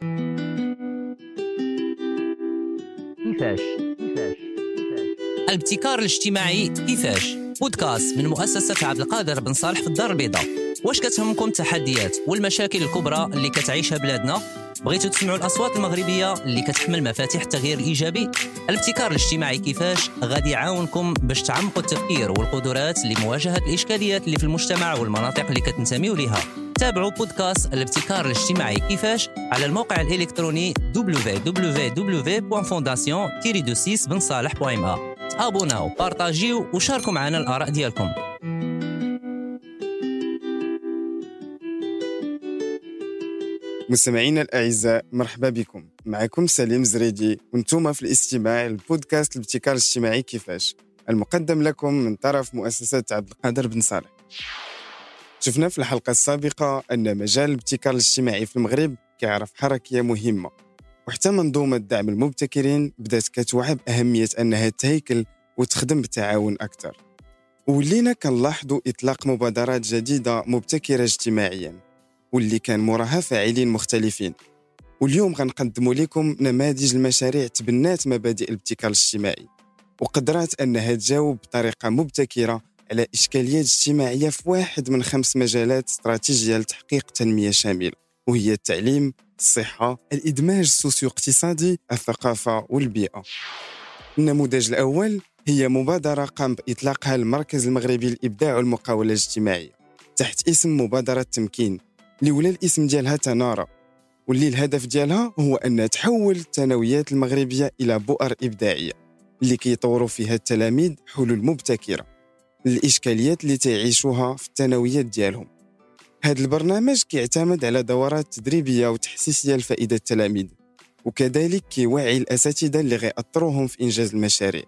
كيفاش؟ كيفاش؟ الابتكار الاجتماعي كيفاش؟ بودكاست من مؤسسة عبد القادر بن صالح في الدار البيضاء. واش كتهمكم التحديات والمشاكل الكبرى اللي كتعيشها بلادنا؟ بغيتوا تسمعوا الأصوات المغربية اللي كتحمل مفاتيح التغيير الايجابي الابتكار الاجتماعي كيفاش؟ غادي يعاونكم باش تعمقوا التفكير والقدرات لمواجهة الإشكاليات اللي في المجتمع والمناطق اللي كتنتميوا لها تابعوا بودكاست الابتكار الاجتماعي كيفاش على الموقع الالكتروني www.fondation-du6bensaleh.ma ابوناو بارطاجيو وشاركوا معنا الاراء ديالكم مستمعينا الاعزاء مرحبا بكم معكم سليم زريدي وأنتم في الاستماع للبودكاست الابتكار الاجتماعي كيفاش المقدم لكم من طرف مؤسسه عبد القادر بن صالح شفنا في الحلقة السابقة أن مجال الابتكار الاجتماعي في المغرب كيعرف حركيه مهمة وحتى منظومة دعم المبتكرين بدأت كتوعى باهميه أنها تهيكل وتخدم بالتعاون أكثر. ولينا كنلاحظوا إطلاق مبادرات جديدة مبتكرة اجتماعيا واللي كان موراها فاعلين مختلفين. واليوم غنقدموا لكم نماذج المشاريع تبنات مبادئ الابتكار الاجتماعي وقدرات أنها تجاوب بطريقة مبتكرة على اشكاليات اجتماعية في واحد من خمس مجالات استراتيجية لتحقيق تنمية شاملة وهي التعليم الصحة الإدماج السوسيو اقتصادي الثقافة والبيئة. النموذج الأول هي مبادرة قام باطلاقها المركز المغربي للابداع والمقاوله الاجتماعية تحت اسم مبادرة تمكين اللي ولا الاسم ديالها تنارى واللي الهدف ديالها هو أن تحول الثانويات المغربية إلى بؤر إبداعية اللي كيطوروا فيها التلاميذ حلول مبتكرة. للإشكاليات اللي تعيشوها في الثانويات ديالهم. هذا البرنامج كيعتمد على دورات تدريبية وتحسيسية لفائدة التلاميذ وكذلك كيوعي الأساتذة اللي غيأثروهم في إنجاز المشاريع.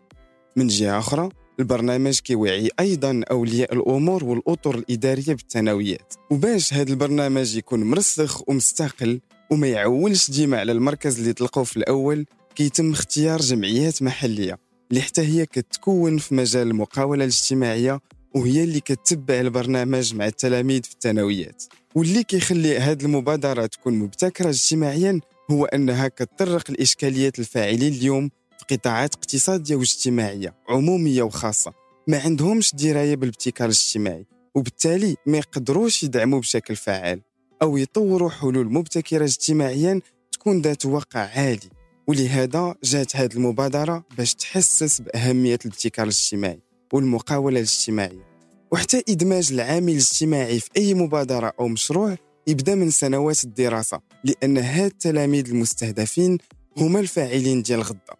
من جهة أخرى البرنامج كيوعي أيضا أولياء الأمور والأطر الإدارية بالثانويات. وباش هذا البرنامج يكون مرسخ ومستقل وما يعولش ديما على المركز اللي تلقوه في الأول كيتم اختيار جمعيات محلية. اللي حتى هي كتكون في مجال المقاولة الاجتماعية وهي اللي كتبع البرنامج مع التلاميذ في الثانويات. واللي كيخلي هذه المبادرة تكون مبتكرة اجتماعيا هو أنها كتطرق الإشكاليات الفاعلين اليوم قطاعات اقتصادية واجتماعية عمومية وخاصة. ما عندهمش دراية بالابتكار الاجتماعي وبالتالي ما يقدروش يدعموا بشكل فعال أو يطوروا حلول مبتكرة اجتماعيا تكون ذات وقع عالي. ولهذا جات هذه المبادرة باش تحسس بأهمية الابتكار الاجتماعي والمقاولة الاجتماعية. وحتى إدماج العامل الاجتماعي في أي مبادرة أو مشروع يبدأ من سنوات الدراسة لأن هاد التلاميذ المستهدفين هما الفاعلين ديال غدا.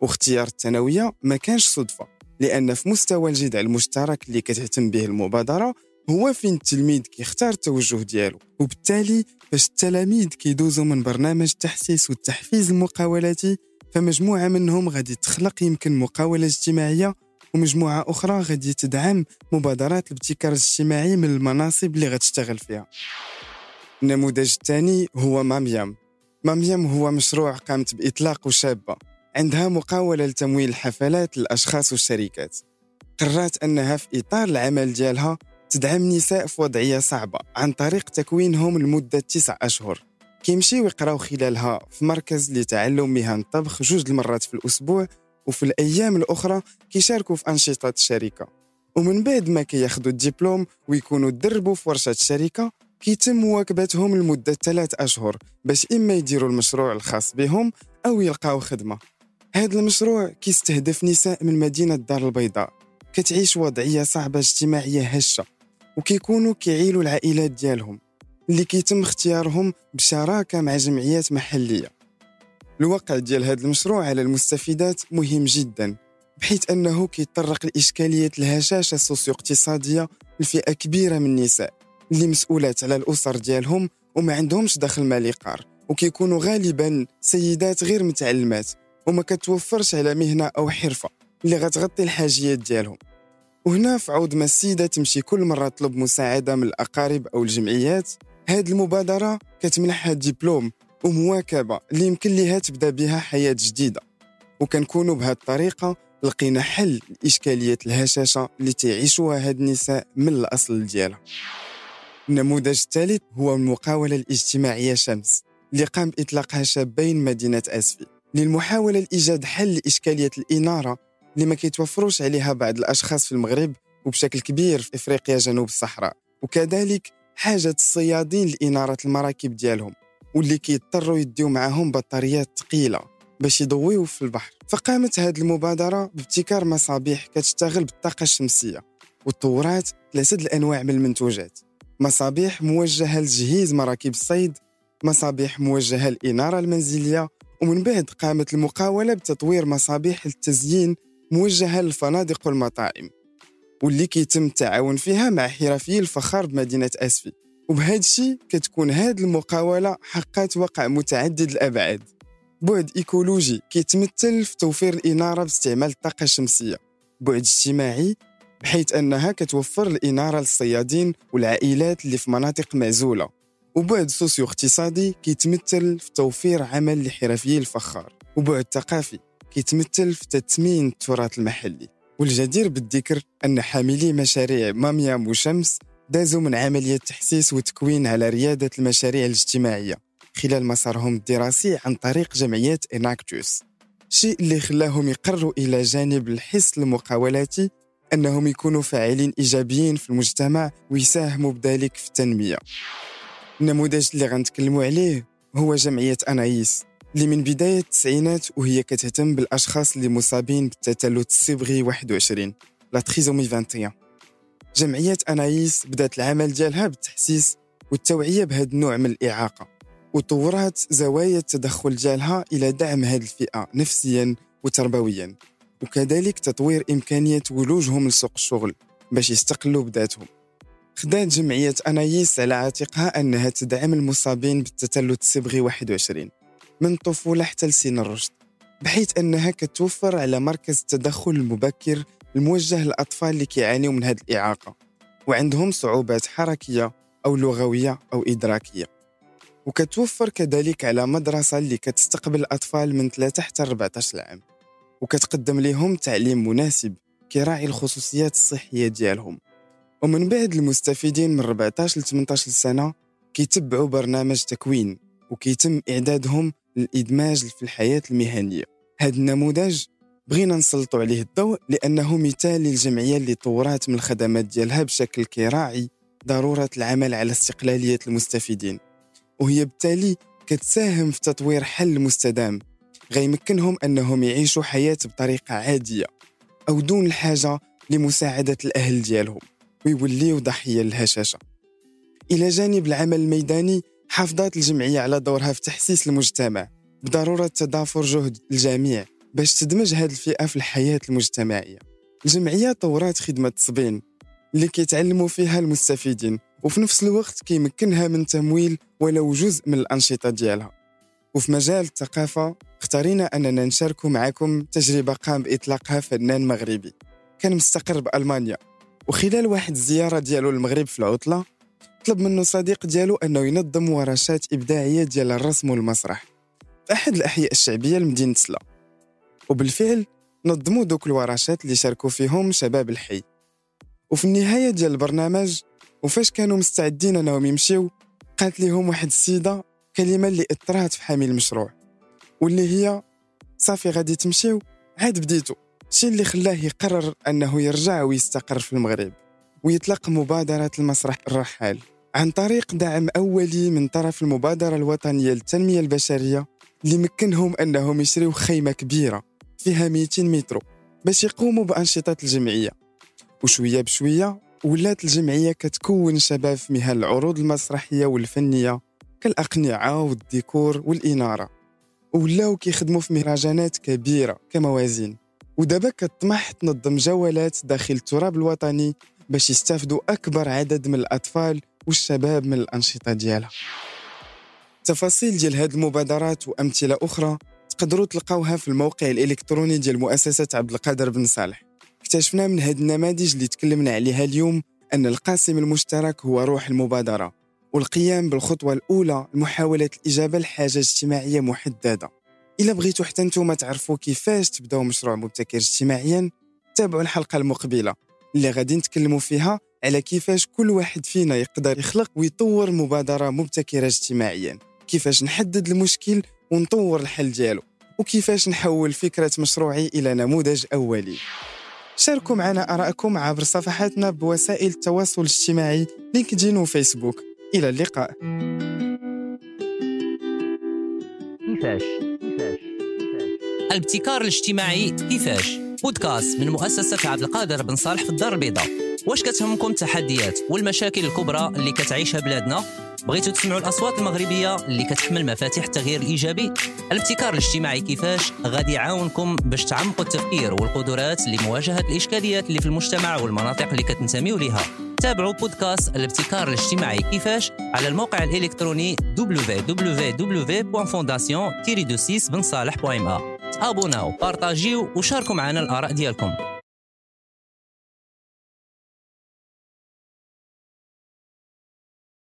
واختيار الثانوية ما كانش صدفة لأن في مستوى الجدع المشترك اللي كتهتم به المبادرة هو فين التلميذ كيختار التوجه ديالو وبالتالي فاش التلاميذ كيدوزوا من برنامج التحسيس والتحفيز المقاولاتي فمجموعة منهم غادي تخلق يمكن مقاولة اجتماعية ومجموعة أخرى غادي تدعم مبادرات الابتكار الاجتماعي من المناصب اللي غتشتغل فيها. النموذج الثاني هو ماميام. ماميام هو مشروع قامت بإطلاقه شابة عندها مقاولة لتمويل الحفلات للأشخاص والشركات. قررت أنها في إطار العمل ديالها تدعم نساء في وضعية صعبة عن طريق تكوينهم لمدة تسع أشهر. كيمشيو يقراو خلالها في مركز لتعلم مهن الطبخ جوج المرات في الأسبوع وفي الأيام الأخرى كيشاركوا في أنشطة الشركة ومن بعد ما كياخدوا الدبلوم ويكونوا تدربوا في ورشة الشركة كيتم مواكبتهم لمدة ثلاث أشهر باش إما يديروا المشروع الخاص بهم أو يلقاو خدمة. هذا المشروع كيستهدف نساء من مدينة الدار البيضاء. كتعيش وضعية صعبة اجتماعية هشة. وكيكونوا كيعيلوا العائلات ديالهم اللي كيتم اختيارهم بشراكة مع جمعيات محلية. الواقع ديال هذا المشروع على المستفيدات مهم جدا بحيث أنه كيطرق لإشكالية الهشاشة السوسيو اقتصادية لفئة كبيرة من النساء اللي مسؤولات على الأسر ديالهم وما عندهمش دخل مالي قار وكيكونوا غالبا سيدات غير متعلمات وما كتوفرش على مهنة أو حرفة اللي غتغطي الحاجيات ديالهم. وهنا في عوض ما السيدة تمشي كل مرة تطلب مساعدة من الأقارب أو الجمعيات هاد المبادرة كتمنحها دبلوم ومواكبة اللي يمكن ليها تبدأ بها حياة جديدة. وكنكونوا بهذه الطريقة لقينا حل لإشكالية الهشاشة اللي تعيشوها هاد النساء من الأصل ديالها. النموذج الثالث هو المقاولة الاجتماعية شمس اللي قام بإطلاقها شابين مدينة أسفي. للمحاولة لإيجاد حل لإشكالية الإنارة اللي ما كيتوفروش عليها بعض الأشخاص في المغرب وبشكل كبير في إفريقيا جنوب الصحراء. وكذلك حاجة الصيادين لإنارة المراكب ديالهم واللي كيضطروا يديو معاهم بطاريات ثقيلة باش يضويو في البحر. فقامت هذه المبادرة بابتكار مصابيح كتشتغل بالطاقة الشمسية وطورات ثلاثة الأنواع من المنتوجات. مصابيح موجهة لتجهيز مراكب الصيد مصابيح موجهة للإنارة المنزلية ومن بعد قامت المقاولة بتطوير مصابيح التزيين موجهة للفنادق والمطاعم واللي كيتم التعاون فيها مع حرفيي الفخار بمدينة أسفي. وبهذا الشيء كتكون هذه المقاولة حقات وقع متعدد الأبعاد. بعد إيكولوجي كيتمثل في توفير الإنارة باستعمال الطاقة الشمسية. بعد اجتماعي بحيث أنها كتوفر الإنارة للصيادين والعائلات اللي في مناطق معزولة. وبعد سوسيو اقتصادي كيتمثل في توفير عمل لحرفيي الفخار. وبعد ثقافي كيتمثل في تثمين التراث المحلي. والجدير بالذكر أن حاملي مشاريع ماميام وشمس دازوا من عملية تحسيس وتكوين على ريادة المشاريع الاجتماعية خلال مسارهم الدراسي عن طريق جمعيات إناكتوس. شيء اللي خلاهم يقروا إلى جانب الحس المقاولاتي أنهم يكونوا فاعلين إيجابيين في المجتمع ويساهموا بذلك في التنمية. النموذج اللي غنتكلموا عليه هو جمعية أنايس. اللي من بداية التسعينات وهي كتهتم بالأشخاص اللي مصابين بالتثلث الصبغي 21 la trisomie 21 جمعية أنايس بدأت العمل ديالها بالتحسيس والتوعية بهذا النوع من الإعاقة وطورات زوايا التدخل ديالها إلى دعم هذه الفئة نفسيا وتربويا وكذلك تطوير إمكانية ولوجهم لسوق الشغل باش يستقلوا بذاتهم خدات جمعية أنايس على عاتقها أنها تدعم المصابين بالتثلث الصبغي 21 من الطفولة حتى لسن الرشد بحيث أنها كتوفر على مركز التدخل المبكر الموجه للأطفال اللي كيعانيوا من هذه الإعاقة وعندهم صعوبات حركية أو لغوية أو إدراكية. وكتوفر كذلك على مدرسة اللي كتستقبل الأطفال من 3 حتى 14 عام وكتقدم لهم تعليم مناسب كيراعي الخصوصيات الصحية ديالهم. ومن بعد المستفيدين من 14 ل 18 سنة كيتبعوا برنامج تكوين وكيتم إعدادهم للإدماج في الحياة المهنية. هذا النموذج بغينا نسلطوا عليه الضوء لأنه مثال للجمعية اللي طورات من الخدمات ديالها بشكل كراعي ضرورة العمل على استقلالية المستفيدين. وهي بالتالي كتساهم في تطوير حل مستدام. غيمكنهم أنهم يعيشوا حياة بطريقة عادية أو دون الحاجة لمساعدة الأهل ديالهم ويوليوا ضحية للهشاشة. إلى جانب العمل الميداني حافظت الجمعية على دورها في تحسيس المجتمع بضرورة تضافر جهد الجميع باش تدمج هذه الفئة في الحياة المجتمعية. الجمعية طورات خدمة صبين اللي كيتعلموا فيها المستفيدين وفي نفس الوقت كيمكنها من تمويل ولو جزء من الأنشطة ديالها. وفي مجال الثقافة اختارينا أننا نشارك معكم تجربة قام بإطلاقها فنان مغربي. كان مستقر بألمانيا وخلال واحد الزيارة ديالو للمغرب في العطلة طلب منه صديق ديالو أنه ينظم ورشات إبداعية ديال الرسم والمسرح في أحد الأحياء الشعبية لمدينة سلا. وبالفعل نظموا دوك الورشات اللي شاركوا فيهم شباب الحي. وفي النهاية ديال البرنامج وفاش كانوا مستعدين أنهم يمشيو قالت لهم واحد السيدة كلمة اللي أثرات في حامل المشروع واللي هي صافي غادي تمشيو عاد بديتو. الشيء اللي خلاه يقرر أنه يرجع ويستقر في المغرب ويطلق مبادرة المسرح الرحال. عن طريق دعم أولي من طرف المبادرة الوطنية للتنمية البشرية اللي مكنهم أنهم يشريوا خيمة كبيرة فيها 200 متر باش يقوموا بأنشطة الجمعية. وشوية بشوية ولات الجمعية كتكون شباب في مهن العروض المسرحية والفنية كالأقنعة والديكور والإنارة. ولاو كيخدموا في مهرجانات كبيرة كموازين. ودابا كتطمح تنظم جولات داخل التراب الوطني باش يستافدوا أكبر عدد من الأطفال والشباب من الأنشطة ديالها. تفاصيل ديال هذه المبادرات وأمثلة أخرى تقدروا تلقاوها في الموقع الإلكتروني ديال مؤسسة عبد القادر بن صالح. اكتشفنا من هذه النماذج اللي تكلمنا عليها اليوم أن القاسم المشترك هو روح المبادرة والقيام بالخطوة الأولى لمحاولة الإجابة لحاجة اجتماعية محددة. إلا بغيتوا حتى نتوما تعرفوا كيفاش تبداو مشروع مبتكر اجتماعيا تابعوا الحلقة المقبلة اللي غادي نتكلموا فيها على كيفاش كل واحد فينا يقدر يخلق ويطور مبادرة مبتكرة اجتماعيا. كيفاش نحدد المشكل ونطور الحل ديالو. وكيفاش نحول فكرة مشروعي إلى نموذج أولي. شاركوا معنا آراءكم عبر صفحاتنا بوسائل التواصل الاجتماعي لينكدين وفيسبوك. إلى اللقاء. كيفاش؟ الابتكار الاجتماعي كيفاش؟ بودكاست من مؤسسة عبد القادر بن صالح في الدار البيضاء. واش كتهمكم التحديات والمشاكل الكبرى اللي كتعيشها بلادنا؟ بغيتوا تسمعوا الأصوات المغربية اللي كتحمل مفاتيح التغيير الايجابي الابتكار الاجتماعي كيفاش؟ غادي يعاونكم باش تعمقوا التفكير والقدرات لمواجهة الإشكاليات اللي في المجتمع والمناطق اللي كتنتميوا لها تابعوا بودكاست الابتكار الاجتماعي كيفاش؟ على الموقع الإلكتروني www.fondation-26 بنصالح.ma ابوناو بارطاجيو وشاركوا معنا الآراء ديالكم.